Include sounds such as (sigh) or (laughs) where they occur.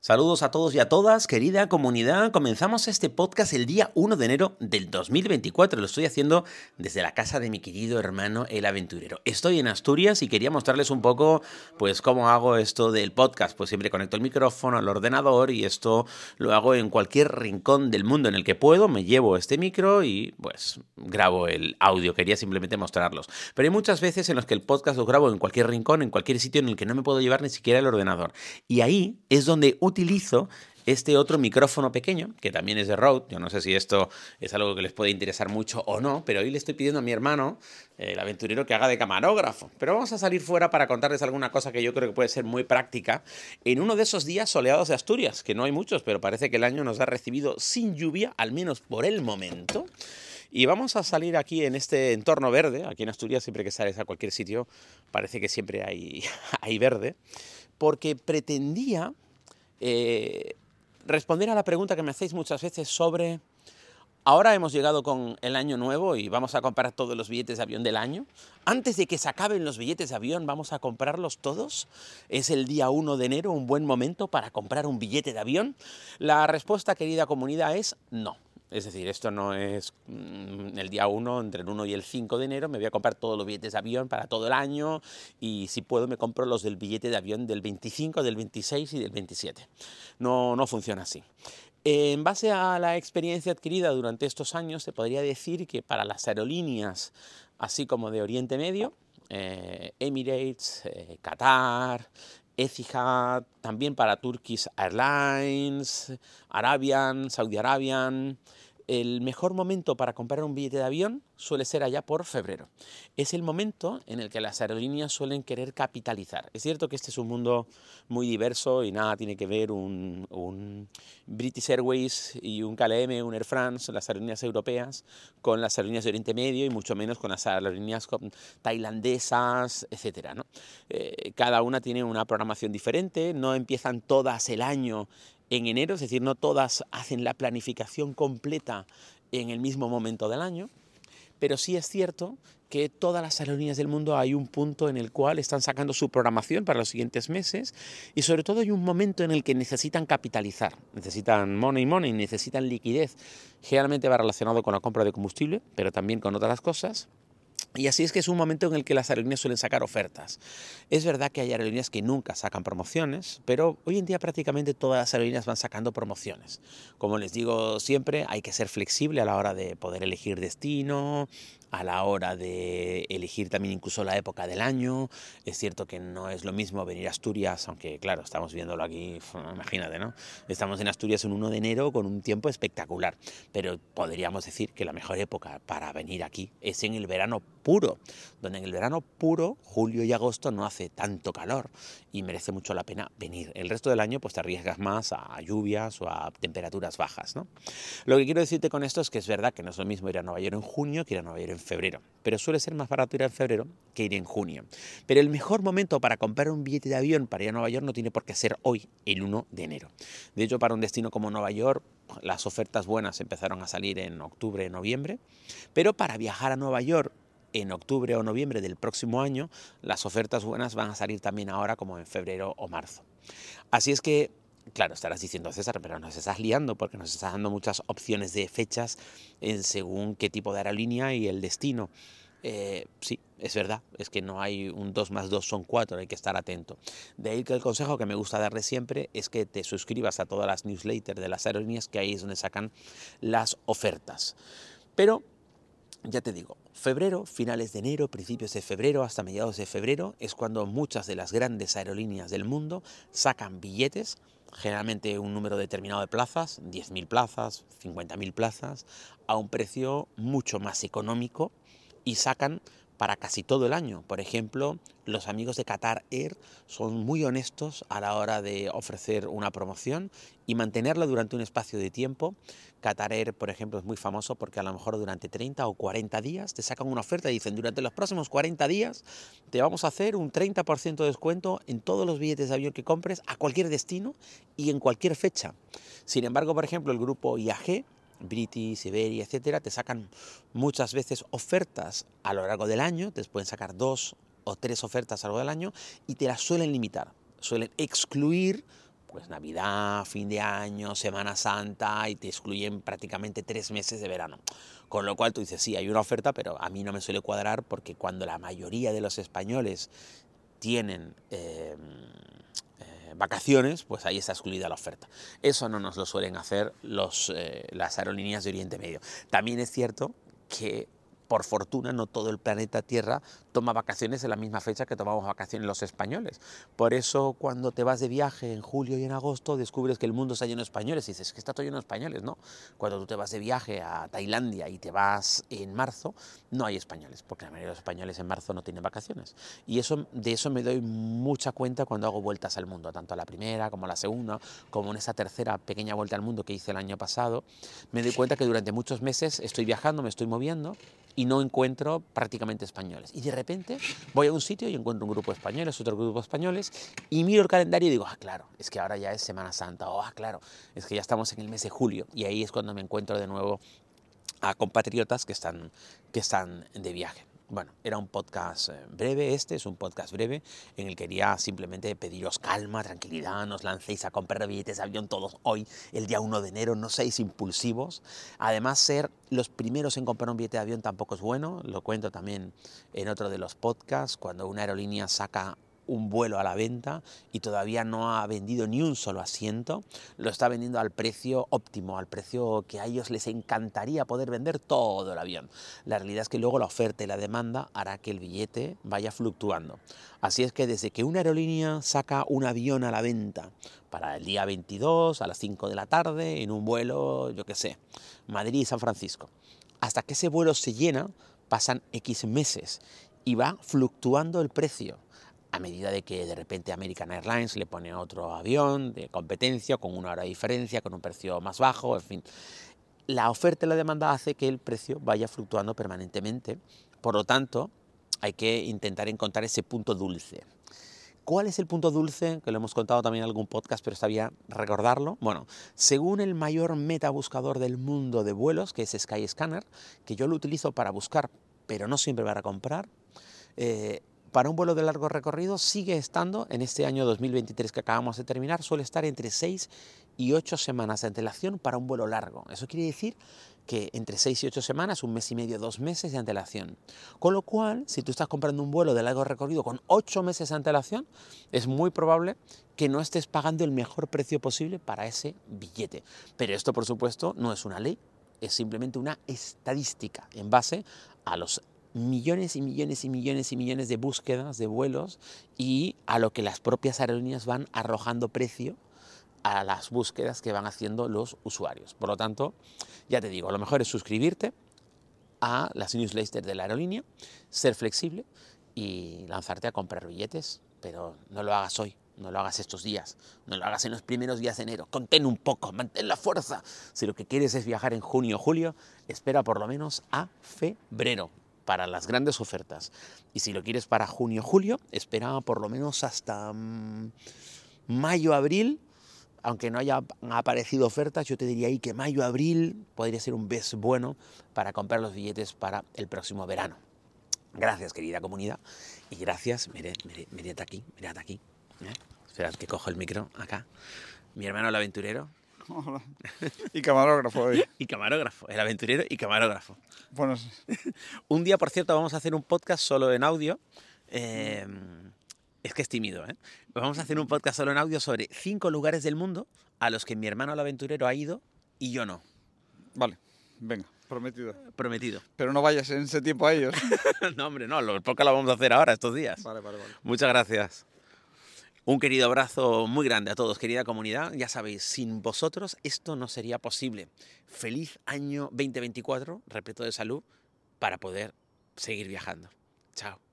Saludos a todos y a todas, querida comunidad. Comenzamos este podcast el día 1 de enero del 2024. Lo estoy haciendo desde la casa de mi querido hermano el aventurero. Estoy en Asturias y quería mostrarles un poco, pues, cómo hago esto del podcast. Pues siempre conecto el micrófono al ordenador y esto lo hago en cualquier rincón del mundo en el que puedo. Me llevo este micro y, pues, grabo el audio. Quería simplemente mostrarlos. Pero hay muchas veces en las que el podcast lo grabo en cualquier rincón, en cualquier sitio en el que no me puedo llevar ni siquiera el ordenador. Y ahí es donde utilizo este otro micrófono pequeño, que también es de Rode. Yo no sé si esto es algo que les puede interesar mucho o no, pero hoy le estoy pidiendo a mi hermano, el aventurero, que haga de camarógrafo. Pero vamos a salir fuera para contarles alguna cosa que yo creo que puede ser muy práctica en uno de esos días soleados de Asturias, que no hay muchos, pero parece que el año nos ha recibido sin lluvia, al menos por el momento. Y vamos a salir aquí en este entorno verde. Aquí en Asturias, siempre que sales a cualquier sitio, parece que siempre hay, (laughs) hay verde. Porque pretendía eh, responder a la pregunta que me hacéis muchas veces sobre, ahora hemos llegado con el año nuevo y vamos a comprar todos los billetes de avión del año. Antes de que se acaben los billetes de avión, ¿vamos a comprarlos todos? ¿Es el día 1 de enero un buen momento para comprar un billete de avión? La respuesta, querida comunidad, es no. Es decir, esto no es mm, el día 1, entre el 1 y el 5 de enero, me voy a comprar todos los billetes de avión para todo el año y si puedo me compro los del billete de avión del 25, del 26 y del 27. No, no funciona así. En base a la experiencia adquirida durante estos años, se podría decir que para las aerolíneas, así como de Oriente Medio, eh, Emirates, eh, Qatar, Etihad, también para Turkish Airlines, Arabian, Saudi Arabian, el mejor momento para comprar un billete de avión suele ser allá por febrero. Es el momento en el que las aerolíneas suelen querer capitalizar. Es cierto que este es un mundo muy diverso y nada tiene que ver un, British Airways y un KLM, un Air France, las aerolíneas europeas, con las aerolíneas de Oriente Medio y mucho menos con las aerolíneas tailandesas, etc. Eh, cada una tiene una programación diferente, no empiezan todas el año en enero, es decir, no todas hacen la planificación completa en el mismo momento del año, pero sí es cierto que todas las aerolíneas del mundo hay un punto en el cual están sacando su programación para los siguientes meses y sobre todo hay un momento en el que necesitan capitalizar, necesitan money money, necesitan liquidez. Generalmente va relacionado con la compra de combustible, pero también con otras cosas. Y así es que es un momento en el que las aerolíneas suelen sacar ofertas. Es verdad que hay aerolíneas que nunca sacan promociones, pero hoy en día prácticamente todas las aerolíneas van sacando promociones. Como les digo siempre, hay que ser flexible a la hora de poder elegir destino, a la hora de elegir también incluso la época del año. Es cierto que no es lo mismo venir a Asturias, aunque claro, estamos viéndolo aquí, imagínate, ¿no? Estamos en Asturias en 1 de enero con un tiempo espectacular, pero podríamos decir que la mejor época para venir aquí es en el verano puro, donde en el verano puro, julio y agosto, no hace tanto calor y merece mucho la pena venir. El resto del año pues te arriesgas más a lluvias o a temperaturas bajas. Lo que quiero decirte con esto es que es verdad que no es lo mismo ir a Nueva York en junio que ir a Nueva York en febrero, pero suele ser más barato ir en febrero que ir en junio. Pero el mejor momento para comprar un billete de avión para ir a Nueva York no tiene por qué ser hoy, el 1 de enero. De hecho, para un destino como Nueva York, las ofertas buenas empezaron a salir en octubre, noviembre, pero para viajar a Nueva York en octubre o noviembre del próximo año, las ofertas buenas van a salir también ahora como en febrero o marzo. Así es que, claro, estarás diciendo, César, pero nos estás liando porque nos estás dando muchas opciones de fechas según qué tipo de aerolínea y el destino. Eh, sí, es verdad, es que no hay un 2 más 2 son 4, hay que estar atento. De ahí que el consejo que me gusta darle siempre es que te suscribas a todas las newsletters de las aerolíneas, que ahí es donde sacan las ofertas. Pero ya te digo, febrero, finales de enero, principios de febrero, hasta mediados de febrero, es cuando muchas de las grandes aerolíneas del mundo sacan billetes, generalmente un número determinado de plazas, 10.000 plazas, 50.000 plazas, a un precio mucho más económico y sacan para casi todo el año. Por ejemplo, los amigos de Qatar Air son muy honestos a la hora de ofrecer una promoción y mantenerla durante un espacio de tiempo. Qatar Air, por ejemplo, es muy famoso porque a lo mejor durante 30 o 40 días te sacan una oferta y dicen, durante los próximos 40 días te vamos a hacer un 30% de descuento en todos los billetes de avión que compres a cualquier destino y en cualquier fecha. Sin embargo, por ejemplo, el grupo IAG British, Iberia, etcétera, te sacan muchas veces ofertas a lo largo del año, te pueden sacar dos o tres ofertas a lo largo del año y te las suelen limitar, suelen excluir pues Navidad, fin de año, Semana Santa y te excluyen prácticamente tres meses de verano. Con lo cual tú dices, sí, hay una oferta, pero a mí no me suele cuadrar porque cuando la mayoría de los españoles tienen eh, vacaciones, pues ahí está excluida la oferta. Eso no nos lo suelen hacer los, eh, las aerolíneas de Oriente Medio. También es cierto que por fortuna no todo el planeta Tierra toma vacaciones en la misma fecha que tomamos vacaciones los españoles. Por eso cuando te vas de viaje en julio y en agosto descubres que el mundo está lleno de españoles y dices que está todo lleno de españoles, ¿no? Cuando tú te vas de viaje a Tailandia y te vas en marzo, no hay españoles, porque la mayoría de los españoles en marzo no tienen vacaciones. Y eso, de eso me doy mucha cuenta cuando hago vueltas al mundo, tanto a la primera como a la segunda, como en esa tercera pequeña vuelta al mundo que hice el año pasado. Me doy cuenta que durante muchos meses estoy viajando, me estoy moviendo y no encuentro prácticamente españoles. Y de repente voy a un sitio y encuentro un grupo de españoles, otro grupo de españoles, y miro el calendario y digo, ah, claro, es que ahora ya es Semana Santa, o ah, claro, es que ya estamos en el mes de julio. Y ahí es cuando me encuentro de nuevo a compatriotas que están, que están de viaje. Bueno, era un podcast eh, breve, este es un podcast breve en el que quería simplemente pediros calma, tranquilidad, nos lancéis a comprar billetes de avión todos hoy, el día 1 de enero, no seáis impulsivos. Además, ser los primeros en comprar un billete de avión tampoco es bueno, lo cuento también en otro de los podcasts, cuando una aerolínea saca un vuelo a la venta y todavía no ha vendido ni un solo asiento, lo está vendiendo al precio óptimo, al precio que a ellos les encantaría poder vender todo el avión. La realidad es que luego la oferta y la demanda hará que el billete vaya fluctuando. Así es que desde que una aerolínea saca un avión a la venta para el día 22 a las 5 de la tarde en un vuelo, yo qué sé, Madrid-San Francisco, hasta que ese vuelo se llena, pasan X meses y va fluctuando el precio a medida de que de repente American Airlines le pone otro avión de competencia con una hora de diferencia, con un precio más bajo, en fin. La oferta y la demanda hace que el precio vaya fluctuando permanentemente, por lo tanto hay que intentar encontrar ese punto dulce. ¿Cuál es el punto dulce? Que lo hemos contado también en algún podcast, pero está bien recordarlo. Bueno, según el mayor metabuscador del mundo de vuelos, que es Skyscanner, que yo lo utilizo para buscar, pero no siempre para comprar, eh, para un vuelo de largo recorrido sigue estando, en este año 2023 que acabamos de terminar, suele estar entre 6 y 8 semanas de antelación para un vuelo largo. Eso quiere decir que entre 6 y 8 semanas, un mes y medio, dos meses de antelación. Con lo cual, si tú estás comprando un vuelo de largo recorrido con 8 meses de antelación, es muy probable que no estés pagando el mejor precio posible para ese billete. Pero esto, por supuesto, no es una ley, es simplemente una estadística en base a los millones y millones y millones y millones de búsquedas de vuelos y a lo que las propias aerolíneas van arrojando precio a las búsquedas que van haciendo los usuarios. Por lo tanto, ya te digo, lo mejor es suscribirte a las newsletters de la aerolínea, ser flexible y lanzarte a comprar billetes, pero no lo hagas hoy, no lo hagas estos días, no lo hagas en los primeros días de enero. Contén un poco, mantén la fuerza. Si lo que quieres es viajar en junio o julio, espera por lo menos a febrero para las grandes ofertas. Y si lo quieres para junio julio, espera por lo menos hasta mm, mayo abril. Aunque no haya aparecido ofertas, yo te diría ahí que mayo abril podría ser un mes bueno para comprar los billetes para el próximo verano. Gracias, querida comunidad. Y gracias, mirad, mirad, aquí, mirad aquí. ¿eh? Esperad que cojo el micro acá. Mi hermano el aventurero, (laughs) y camarógrafo hoy. y camarógrafo, el aventurero y camarógrafo. Bueno, (laughs) un día, por cierto, vamos a hacer un podcast solo en audio. Em, es que es tímido, ¿eh? Vamos a hacer un podcast solo en audio sobre cinco lugares del mundo a los que mi hermano el aventurero ha ido y yo no. Vale, venga, prometido. Prometido. Pero no vayas en ese tiempo a ellos. (laughs) no, hombre, no, el podcast lo vamos a hacer ahora, estos días. Vale, vale, vale. Muchas gracias. Un querido abrazo muy grande a todos, querida comunidad. Ya sabéis, sin vosotros esto no sería posible. Feliz año 2024, repleto de salud, para poder seguir viajando. Chao.